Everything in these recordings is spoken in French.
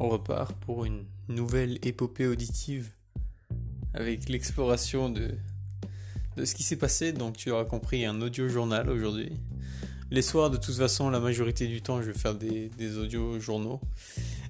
on repart pour une nouvelle épopée auditive avec l'exploration de, de ce qui s'est passé. Donc tu auras compris un audio journal aujourd'hui. Les soirs, de toute façon, la majorité du temps, je vais faire des, audio journaux.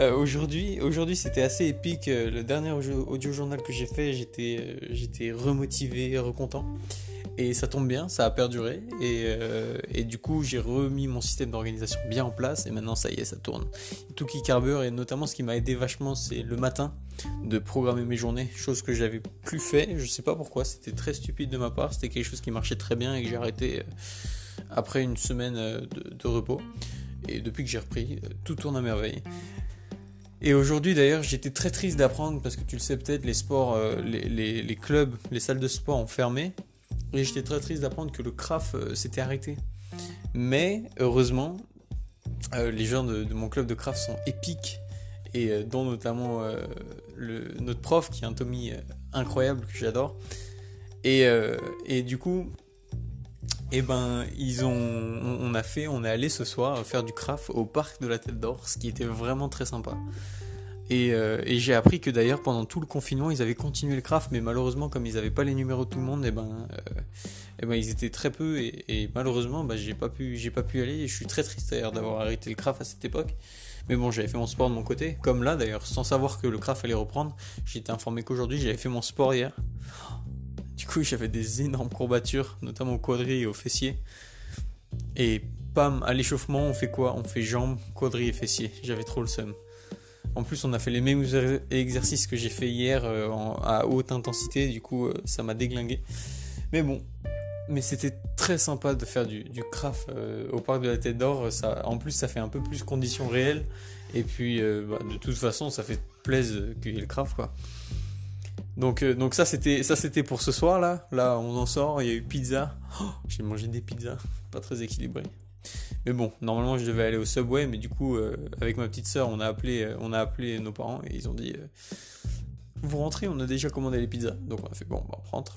Euh, aujourd'hui, aujourd'hui, c'était assez épique. Le dernier audio journal que j'ai fait, j'étais, euh, j'étais remotivé, recontent. Et ça tombe bien, ça a perduré. Et, euh, et du coup, j'ai remis mon système d'organisation bien en place. Et maintenant, ça y est, ça tourne. Tout qui carbure. Et notamment, ce qui m'a aidé vachement, c'est le matin de programmer mes journées. Chose que j'avais plus fait. Je sais pas pourquoi. C'était très stupide de ma part. C'était quelque chose qui marchait très bien et que j'ai arrêté euh, après une semaine euh, de, repos. Et depuis que j'ai repris, tout tourne à merveille. Et aujourd'hui d'ailleurs j'étais très triste d'apprendre parce que tu le sais peut-être les sports, les, clubs, les salles de sport ont fermé et j'étais très triste d'apprendre que le craft euh, s'était arrêté. Mais heureusement, euh, les gens de, mon club de craft sont épiques et euh, dont notamment notre prof qui est un Tommy incroyable que j'adore. Et, et, du coup, eh ben, ils ont, on, a fait, on est allé ce soir faire du craft au parc de la Tête d'Or, ce qui était vraiment très sympa. Euh, et, j'ai appris que d'ailleurs pendant tout le confinement ils avaient continué le craft, mais malheureusement comme ils n'avaient pas les numéros de tout le monde, et eh ben, et euh, eh ben ils étaient très peu et, malheureusement bah, j'ai pas pu j'ai pas pu aller. Et je suis très triste d'ailleurs d'avoir arrêté le craft à cette époque. Mais bon j'avais fait mon sport de mon côté, comme là d'ailleurs sans savoir que le craft allait reprendre. J'étais informé qu'aujourd'hui j'avais fait mon sport hier. Du coup j'avais des énormes courbatures, notamment au quadri et au fessier. Et pam à l'échauffement on fait quoi? On fait jambes, quadri et fessier. J'avais trop le seum. En plus, on a fait les mêmes exercices que j'ai fait hier euh, à haute intensité, du coup, euh, ça m'a déglingué. Mais bon, mais c'était très sympa de faire du, craft euh, au parc de la Tête d'Or. en plus, ça fait un peu plus conditions réelles. Et puis, bah, de toute façon, ça fait plaisir qu'il y ait le craft. Donc, donc ça, c'était ça c'était pour ce soir là. Là, on en sort. Il y a eu pizza. Oh, j'ai mangé des pizzas, pas très équilibré. Mais bon, normalement je devais aller au Subway, mais du coup, euh, avec ma petite soeur, on a appelé, euh, on a appelé nos parents et ils ont dit euh, Vous rentrez, on a déjà commandé les pizzas. Donc on a fait Bon, bah, on rentre.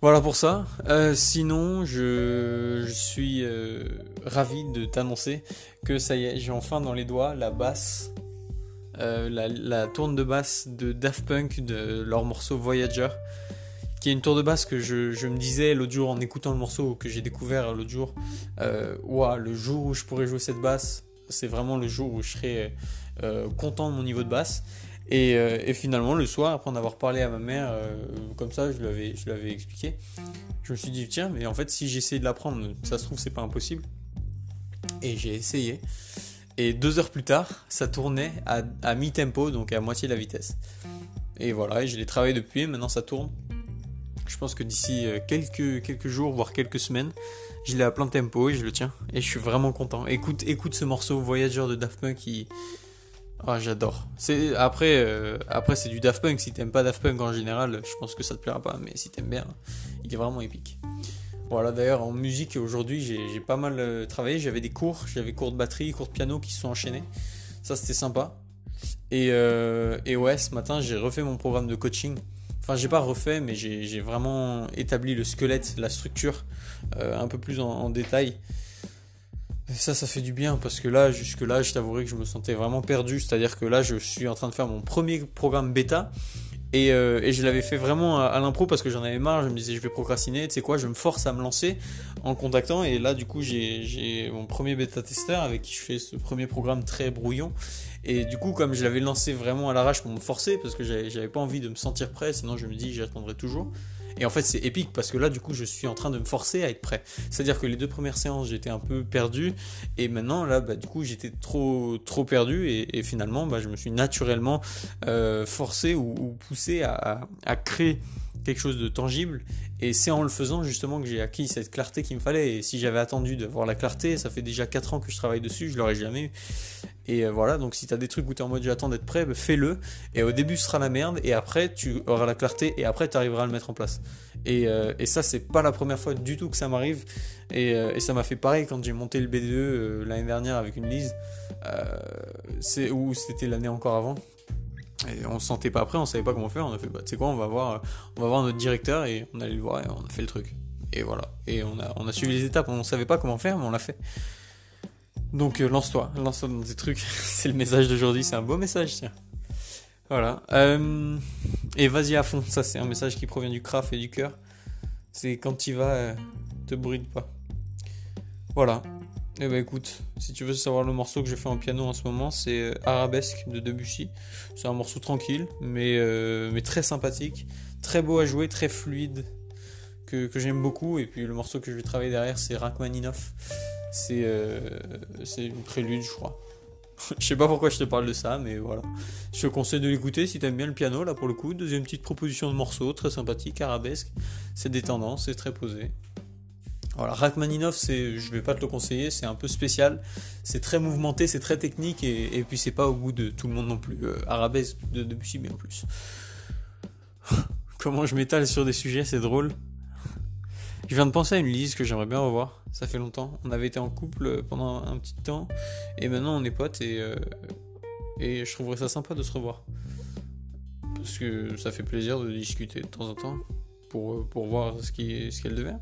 Voilà pour ça. sinon, je, suis ravi de t'annoncer que ça y est, j'ai enfin dans les doigts la basse, la, la tourne de basse de Daft Punk de leur morceau Voyager qui est une tour de basse que je, me disais l'autre jour en écoutant le morceau que j'ai découvert l'autre jour. Euh, le jour où je pourrais jouer cette basse, c'est vraiment le jour où je serais euh, content de mon niveau de basse. Euh, et, finalement, le soir, après en avoir parlé à ma mère, euh, comme ça, je lui, je avais expliqué, je me suis dit, tiens, mais en fait, si j'essaie de l'apprendre, ça se trouve, c'est pas impossible. Et j'ai essayé. Et deux heures plus tard, ça tournait à, à mi-tempo, donc à moitié de la vitesse. Et voilà, et je l'ai travaillé depuis, maintenant ça tourne. Je pense que d'ici euh, quelques, quelques jours, voire quelques semaines, je l'ai à plein tempo et je le tiens. Et je suis vraiment content. Écoute, écoute ce morceau Voyager de Daft Punk qui. Ah, j'adore. C'est après, euh, après c'est du Daft Punk. Si t'aimes pas Daft Punk en général, je pense que ça te plaira pas. Mais si t'aimes bien, il est vraiment épique. Voilà. D'ailleurs, en musique aujourd'hui, j'ai pas mal euh, travaillé. J'avais des cours, j'avais cours de batterie, cours de piano qui se sont enchaînés. Ça, c'était sympa. Et ouais, ce matin, j'ai refait mon programme de coaching. Enfin, j'ai pas refait, mais j'ai vraiment établi le squelette, la structure euh, un peu plus en, détail. Et ça, ça fait du bien parce que là, jusque-là, je t'avouerai que je me sentais vraiment perdu. C'est-à-dire que là, je suis en train de faire mon premier programme bêta. Et, euh, et je l'avais fait vraiment à, l'impro parce que j'en avais marre. Je me disais, je vais procrastiner. Tu sais quoi, je me force à me lancer en contactant. Et là, du coup, j'ai mon premier bêta-testeur avec qui je fais ce premier programme très brouillon. Et du coup, comme je l'avais lancé vraiment à l'arrache pour me forcer, parce que j'avais pas envie de me sentir prêt, sinon je me dis j'attendrai toujours. Et en fait, c'est épique parce que là, du coup, je suis en train de me forcer à être prêt. C'est-à-dire que les deux premières séances, j'étais un peu perdu. Et maintenant, là, bah, du coup, j'étais trop, trop perdu. Et, finalement, bah, je me suis naturellement euh, forcé ou, poussé à, à, créer quelque chose de tangible. Et c'est en le faisant justement que j'ai acquis cette clarté qu'il me fallait. Et si j'avais attendu d'avoir la clarté, ça fait déjà 4 ans que je travaille dessus, je l'aurais jamais eu. Et euh, voilà, donc si tu as des trucs où tu es en mode j'attends d'être prêt, bah, fais-le. Et au début, ce sera la merde. Et après, tu auras la clarté. Et après, tu arriveras à le mettre en place. Et, euh, et ça, c'est pas la première fois du tout que ça m'arrive. Et, euh, ça m'a fait pareil quand j'ai monté le BDE l'année dernière avec une Lise. où c'était l'année encore avant. Et on se sentait pas prêt, on savait pas comment faire. On a fait, bah, tu sais quoi, on va voir, on va voir notre directeur et on allait le voir et on a fait le truc. Et voilà. Et on a, suivi les étapes. On savait pas comment faire, mais on l'a fait. Donc euh, lance-toi, lance-toi dans des trucs. c'est le message d'aujourd'hui, c'est un beau message, tiens. Voilà. Euh, et vas-y à fond, ça c'est un message qui provient du craft et du cœur. C'est quand tu vas, euh, te bride pas. Voilà. Eh ben écoute, si tu veux savoir le morceau que je fais en piano en ce moment, c'est Arabesque de Debussy. C'est un morceau tranquille, mais, mais très sympathique, très beau à jouer, très fluide, que, que j'aime beaucoup. Et puis le morceau que je vais travailler derrière, c'est Rachmaninoff. C'est euh, une prélude, je crois. je sais pas pourquoi je te parle de ça, mais voilà. Je te conseille de l'écouter si t'aimes bien le piano, là pour le coup. Deuxième petite proposition de morceau, très sympathique, arabesque. C'est détendant, c'est très posé. Voilà, Rachmaninoff, c'est, je vais pas te le conseiller, c'est un peu spécial, c'est très mouvementé, c'est très technique et, puis c'est pas au goût de tout le monde non plus. Euh, arabesque de Debussy, mais en plus. Comment je m'étale sur des sujets, c'est drôle. Je viens de penser à une Lise que j'aimerais bien revoir. Ça fait longtemps. On avait été en couple pendant un petit temps. Et maintenant on est potes et, euh, je trouverais ça sympa de se revoir. Parce que ça fait plaisir de discuter de temps en temps pour, euh, voir ce qu'elle ce qu'elle devient.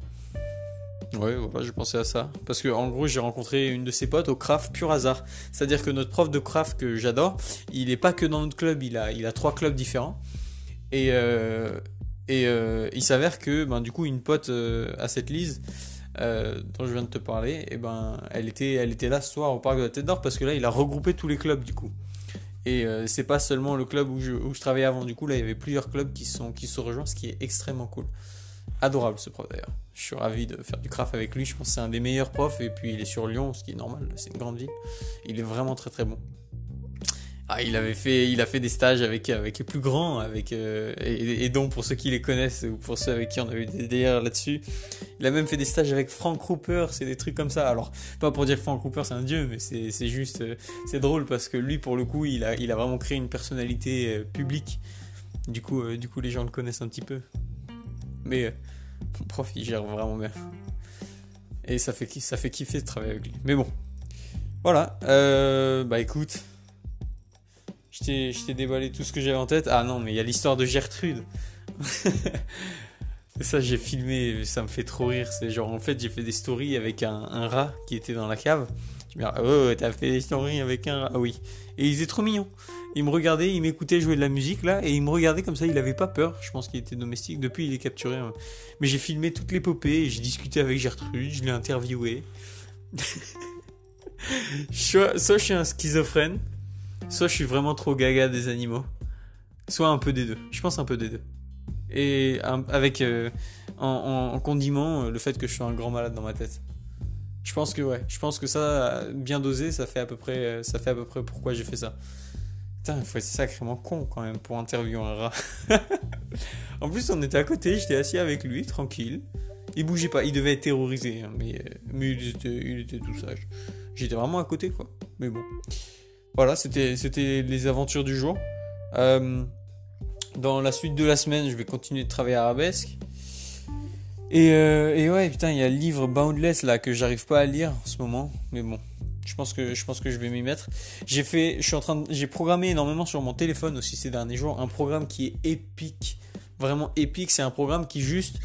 Ouais, voilà, j'ai pensé à ça. Parce que en gros, j'ai rencontré une de ses potes au craft pur hasard. C'est-à-dire que notre prof de craft que j'adore, il est pas que dans notre club, il a, il a trois clubs différents. Et, euh, et euh, il s'avère que ben, du coup une pote euh, à cette Lise euh, dont je viens de te parler, et eh ben elle était, elle était là ce soir au parc de la Tête d'Or parce que là il a regroupé tous les clubs du coup. Et c'est pas seulement le club où je, où je, travaillais avant du coup, là il y avait plusieurs clubs qui sont qui se rejoignent, ce qui est extrêmement cool. Adorable ce prof d'ailleurs. Je suis ravi de faire du craft avec lui, je pense que c'est un des meilleurs profs et puis il est sur Lyon, ce qui est normal, c'est une grande ville. Il est vraiment très très bon. Ah, il avait fait, il a fait des stages avec avec les plus grands, avec euh, et, donc pour ceux qui les connaissent ou pour ceux avec qui on a eu des délires là-dessus, il a même fait des stages avec Frank Cooper, c'est des trucs comme ça. Alors pas pour dire que Frank Cooper c'est un dieu, mais c'est juste euh, c'est drôle parce que lui pour le coup il a il a vraiment créé une personnalité euh, publique. Du coup du coup les gens le connaissent un petit peu. Mais mon prof il gère vraiment bien et ça fait ça fait kiffer de travailler avec lui. Mais bon voilà bah écoute. Je t'ai déballé tout ce que j'avais en tête. Ah non, mais il y a l'histoire de Gertrude. ça, j'ai filmé, ça me fait trop rire. C'est genre, en fait, j'ai fait des stories avec un, rat qui était dans la cave. Je me dis, oh, t'as fait des stories avec un rat. Ah oui. Et il était trop mignon. Il me regardait, il m'écoutait jouer de la musique là, et il me regardait comme ça, il avait pas peur. Je pense qu'il était domestique. Depuis, il est capturé. Hein. Mais j'ai filmé toute l'épopée, j'ai discuté avec Gertrude, je l'ai interviewé. soit je suis un schizophrène, Soit je suis vraiment trop gaga des animaux, soit un peu des deux. Je pense un peu des deux. Et avec euh, en, condiment le fait que je suis un grand malade dans ma tête. Je pense que ouais, je pense que ça bien dosé, ça fait à peu près ça fait à peu près pourquoi j'ai fait ça. Putain, il faut être sacrément con quand même pour interviewer un rat. en plus, on était à côté, j'étais assis avec lui, tranquille. Il bougeait pas, il devait être terrorisé, hein, mais, mais il, était, tout sage. J'étais vraiment à côté, quoi. Mais bon. Voilà, c'était les aventures du jour. Euh, dans la suite de la semaine, je vais continuer de travailler Arabesque. Et, euh, et ouais, putain, il y a le livre Boundless là que j'arrive pas à lire en ce moment, mais bon, je pense que je vais m'y mettre. J'ai j'ai programmé énormément sur mon téléphone aussi ces derniers jours un programme qui est épique vraiment épique. C'est un programme qui juste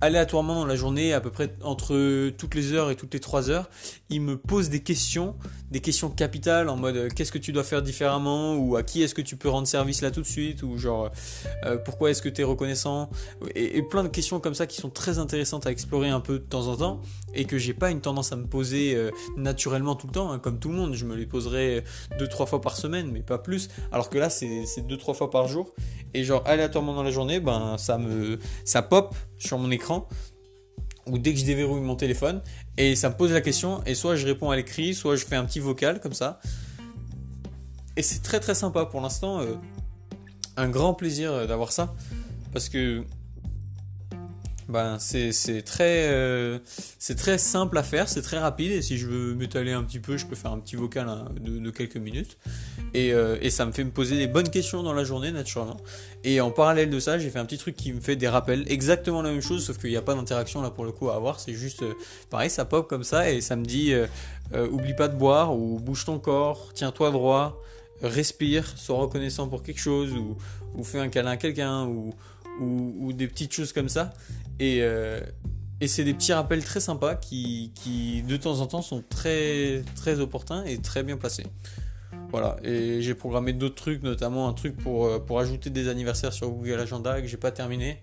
aléatoirement dans la journée, à peu près entre toutes les heures et toutes les trois heures, il me pose des questions, des questions capitales en mode euh, qu'est-ce que tu dois faire différemment ou à qui est-ce que tu peux rendre service là tout de suite ou genre euh, pourquoi est-ce que tu es reconnaissant et, plein de questions comme ça qui sont très intéressantes à explorer un peu de temps en temps et que j'ai pas une tendance à me poser euh, naturellement tout le temps hein, comme tout le monde je me les poserai deux trois fois par semaine mais pas plus alors que là c'est deux trois fois par jour et genre aléatoirement dans la journée ben ça me ça pop sur mon écran. Ou dès que je déverrouille mon téléphone. Et ça me pose la question et soit je réponds à l'écrit soit je fais un petit vocal comme ça. Et c'est très très sympa pour l'instant euh, un grand plaisir euh, d'avoir ça. Parce que ben c'est très euh, c'est très simple à faire, c'est très rapide et si je veux m'étaler un petit peu, je peux faire un petit vocal hein, de, quelques minutes. Et, euh, et, ça me fait me poser des bonnes questions dans la journée naturellement. Et en parallèle de ça, j'ai fait un petit truc qui me fait des rappels, exactement la même chose sauf qu'il n'y a pas d'interaction là pour le coup à avoir, c'est juste euh, pareil, ça pop comme ça et ça me dit oublie pas de boire ou bouge ton corps, tiens-toi droit, respire, sois reconnaissant pour quelque chose ou fais un câlin à quelqu'un ou, ou, ou, des petites choses comme ça. Et, euh, et c'est des petits rappels très sympas qui, qui, de temps en temps, sont très, très opportuns et très bien placés. Voilà, et j'ai programmé d'autres trucs, notamment un truc pour, euh, pour ajouter des anniversaires sur Google Agenda que j'ai pas terminé.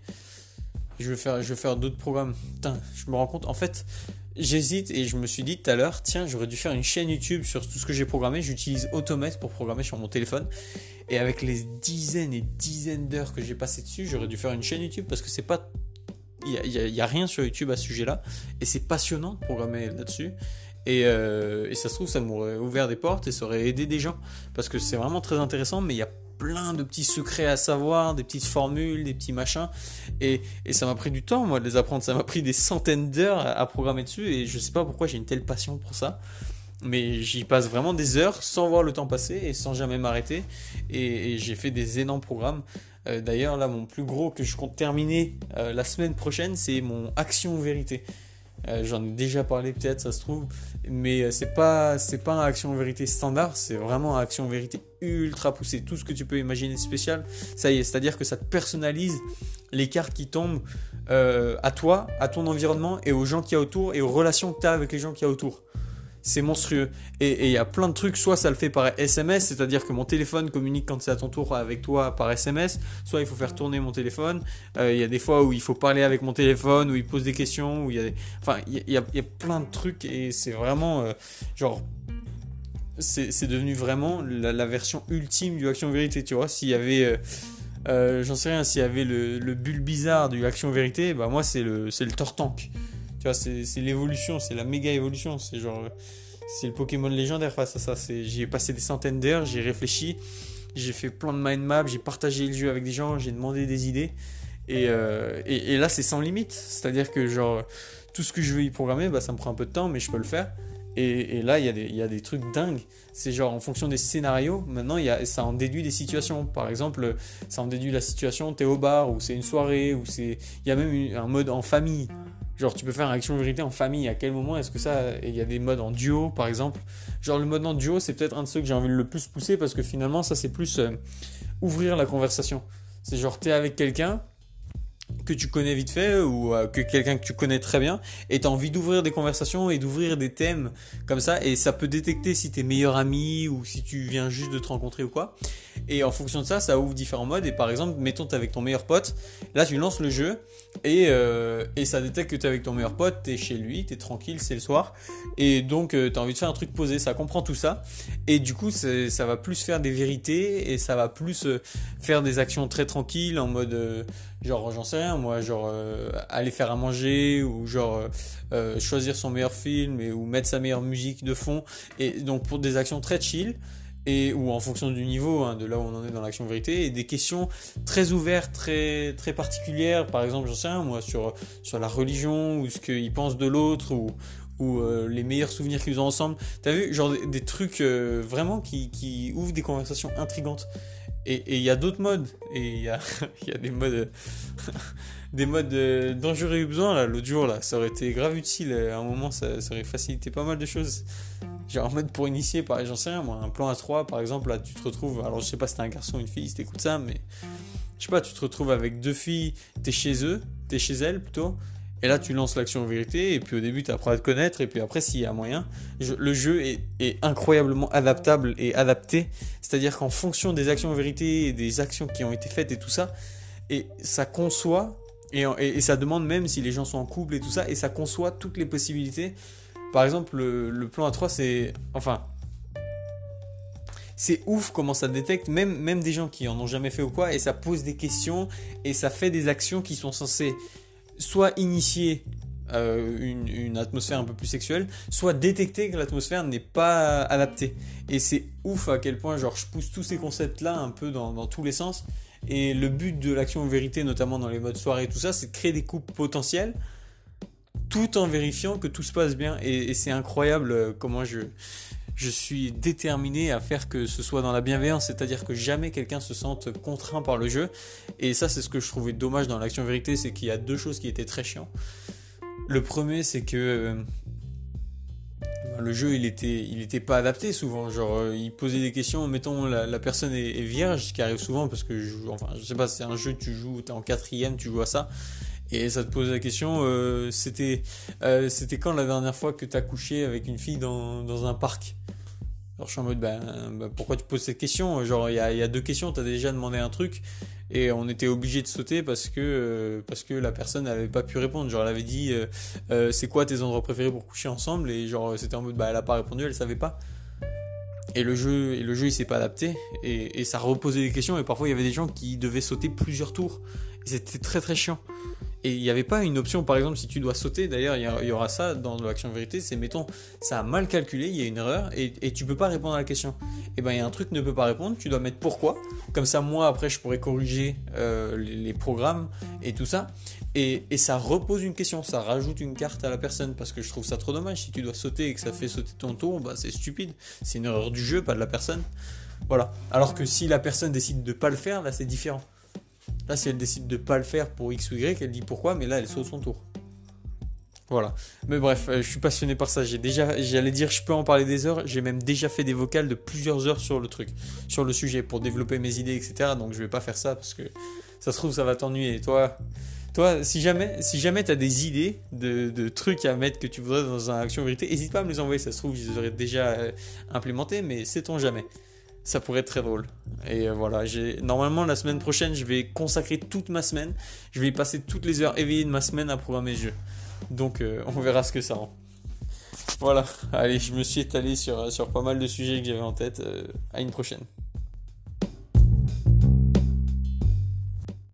Je vais faire, je vais faire d'autres programmes. Putain, je me rends compte. En fait, j'hésite et je me suis dit tout à l'heure, tiens, j'aurais dû faire une chaîne YouTube sur tout ce que j'ai programmé. J'utilise Automate pour programmer sur mon téléphone. Et avec les dizaines et dizaines d'heures que j'ai passé dessus, j'aurais dû faire une chaîne YouTube parce que c'est pas. Il n'y a, rien sur YouTube à ce sujet-là. Et c'est passionnant de programmer là-dessus. Euh, et, ça se trouve, ça m'aurait ouvert des portes et ça aurait aidé des gens. Parce que c'est vraiment très intéressant, mais il y a plein de petits secrets à savoir, des petites formules, des petits machins. Et, ça m'a pris du temps, moi, de les apprendre. Ça m'a pris des centaines d'heures à, programmer dessus. Et je sais pas pourquoi j'ai une telle passion pour ça. Mais j'y passe vraiment des heures sans voir le temps passer et sans jamais m'arrêter. Et, j'ai fait des énormes programmes. Euh, d'ailleurs, là, mon plus gros que je compte terminer euh, la semaine prochaine, c'est mon Action Vérité. Euh, j'en ai déjà parlé peut-être, ça se trouve, mais euh, c'est pas c'est pas un action vérité standard, c'est vraiment un action vérité ultra poussé, tout ce que tu peux imaginer spécial, ça y est, c'est-à-dire que ça te personnalise les cartes qui tombent euh, à toi, à ton environnement et aux gens qui y a autour et aux relations que tu as avec les gens qui y a autour c'est monstrueux. Et il y a plein de trucs, soit ça le fait par SMS, c'est-à-dire que mon téléphone communique quand c'est à ton tour avec toi par SMS, soit il faut faire tourner mon téléphone. Euh, il y a des fois où il faut parler avec mon téléphone, où il pose des questions, où il y a. Enfin, il y, a, plein de trucs et c'est vraiment... Euh, genre... C'est devenu vraiment la, version ultime du Action Vérité, tu vois. S'il y avait... Euh, j'en sais rien, s'il y avait le, le bulle bizarre du Action Vérité, bah moi c'est le, le Tortank. Tu vois, c'est l'évolution, c'est la méga évolution. C'est genre, c'est le Pokémon légendaire face à ça. J'y ai passé des centaines d'heures, j'ai réfléchi, j'ai fait plein de mind maps, j'ai partagé le jeu avec des gens, j'ai demandé des idées. Et, euh, et, là, c'est sans limite. C'est-à-dire que, genre, tout ce que je veux y programmer, bah, ça me prend un peu de temps, mais je peux le faire. Et, et là, il y, y, a des trucs dingues. C'est genre, en fonction des scénarios, maintenant, y a, ça en déduit des situations. Par exemple, ça en déduit la situation, t'es au bar, ou c'est une soirée, ou c'est. Il y a même un mode en famille. Genre, tu peux faire une action vérité en famille. À quel moment est-ce que ça. Il y a des modes en duo, par exemple. Genre, le mode en duo, c'est peut-être un de ceux que j'ai envie de le plus pousser parce que finalement, ça, c'est plus euh, ouvrir la conversation. C'est genre, t'es avec quelqu'un que tu connais vite fait ou euh, que quelqu'un que tu connais très bien et tu as envie d'ouvrir des conversations et d'ouvrir des thèmes comme ça et ça peut détecter si t'es meilleur ami ou si tu viens juste de te rencontrer ou quoi. Et en fonction de ça ça ouvre différents modes. Et par exemple mettons t'es avec ton meilleur pote. Là tu lances le jeu et, euh, et ça détecte que t'es avec ton meilleur pote t'es chez lui t'es tranquille c'est le soir. Et donc euh, t'as envie de faire un truc posé. Ça comprend tout ça. Et du coup ça va plus faire des vérités et ça va plus faire des actions très tranquilles en mode genre j'en sais moi genre euh, aller faire à manger ou genre euh, euh, choisir son meilleur film et ou mettre sa meilleure musique de fond. Et donc pour des actions très chill et ou en fonction du niveau hein, de là où on en est dans l'action vérité et des questions très ouvertes très très particulières. Par exemple j'en sais rien moi sur sur la religion ou ce qu'ils pensent de l'autre ou ou les meilleurs souvenirs qu'ils ont ensemble. T'as vu genre des, trucs vraiment qui ouvrent des conversations intrigantes et il y a d'autres modes. Et il y a, des modes. des modes dont j'aurais eu besoin là l'autre jour là. Ça aurait été grave utile. À un moment, ça, aurait facilité pas mal de choses. Genre en mode pour initier, par j'en sais rien, moi, un plan à 3 par exemple, là tu te retrouves. Alors je sais pas si t'es un garçon ou une fille, si t'écoutes ça, mais. Je sais pas, tu te retrouves avec deux filles, t'es chez eux, t'es chez elles plutôt. Et là, tu lances l'action vérité, et puis au début, tu apprends à te connaître, et puis après, s'il y a moyen, le jeu est, incroyablement adaptable et adapté. C'est-à-dire qu'en fonction des actions vérité et des actions qui ont été faites et tout ça, et ça conçoit, et, ça demande même si les gens sont en couple et tout ça, et ça conçoit toutes les possibilités. Par exemple, le, plan A3, c'est. Enfin. C'est ouf comment ça détecte même, même des gens qui en ont jamais fait ou quoi, et ça pose des questions, et ça fait des actions qui sont censées soit initier euh, une, atmosphère un peu plus sexuelle, soit détecter que l'atmosphère n'est pas adaptée. Et c'est ouf à quel point genre je pousse tous ces concepts-là un peu dans, tous les sens. Et le but de l'action vérité, notamment dans les modes soirée et tout ça, c'est de créer des coupes potentielles tout en vérifiant que tout se passe bien. et c'est incroyable euh, comment je, je suis déterminé à faire que ce soit dans la bienveillance, c'est-à-dire que jamais quelqu'un se sente contraint par le jeu. Et ça, c'est ce que je trouvais dommage dans l'action vérité, c'est qu'il y a deux choses qui étaient très chiants. Le premier, c'est que euh, le jeu, il était, il pas adapté souvent. Genre, euh, il posait des questions, mettons, la, personne est, vierge, ce qui arrive souvent parce que, je, enfin, je sais pas, c'est un jeu, tu joues, t'es en quatrième, tu joues à ça. Et ça te pose la question, c'était c'était quand la dernière fois que tu as couché avec une fille dans, dans un parc? Alors je suis en mode, ben, ben, pourquoi tu poses cette question? Genre, il y a, deux questions, tu as déjà demandé un truc, et on était obligé de sauter parce que, euh, la personne n'avait pas pu répondre. Genre, elle avait dit, euh, euh, c'est quoi tes endroits préférés pour coucher ensemble? Et genre, c'était en mode, bah, elle a pas répondu, elle savait pas. Et le jeu, et le jeu il s'est pas adapté, et, et ça reposait des questions, et parfois il y avait des gens qui devaient sauter plusieurs tours. C'était très très chiant. Et il n'y avait pas une option, par exemple, si tu dois sauter, d'ailleurs, il y, aura ça dans l'action vérité, c'est mettons, ça a mal calculé, il y a une erreur, et, tu peux pas répondre à la question. Et ben il y a un truc ne peut pas répondre, tu dois mettre pourquoi. Comme ça, moi, après, je pourrais corriger euh, les, programmes et tout ça. Et, et, ça repose une question, ça rajoute une carte à la personne, parce que je trouve ça trop dommage. Si tu dois sauter et que ça fait sauter ton tour, bah, c'est stupide. C'est une erreur du jeu, pas de la personne. Voilà. Alors que si la personne décide de pas le faire, là, c'est différent. Là, si elle décide de pas le faire pour X ou Y, elle dit pourquoi, mais là, elle saute son tour. Voilà. Mais bref, euh, je suis passionné par ça. J'ai déjà, j'allais dire, je peux en parler des heures. J'ai même déjà fait des vocales de plusieurs heures sur le truc, sur le sujet, pour développer mes idées, etc. Donc je vais pas faire ça parce que ça se trouve, ça va t'ennuyer. Toi, toi, si jamais, si jamais t'as des idées de, trucs à mettre que tu voudrais dans un action vérité, n'hésite pas à me les envoyer. Ça se trouve, je les aurais déjà euh, mais sait-on jamais ça pourrait être très drôle. Et euh, voilà, j'ai normalement la semaine prochaine, je vais consacrer toute ma semaine. Je vais passer toutes les heures éveillées de ma semaine à programmer ce jeu. Donc euh, on verra ce que ça rend. Voilà, allez, je me suis étalé sur, sur pas mal de sujets que j'avais en tête. Euh, à une prochaine.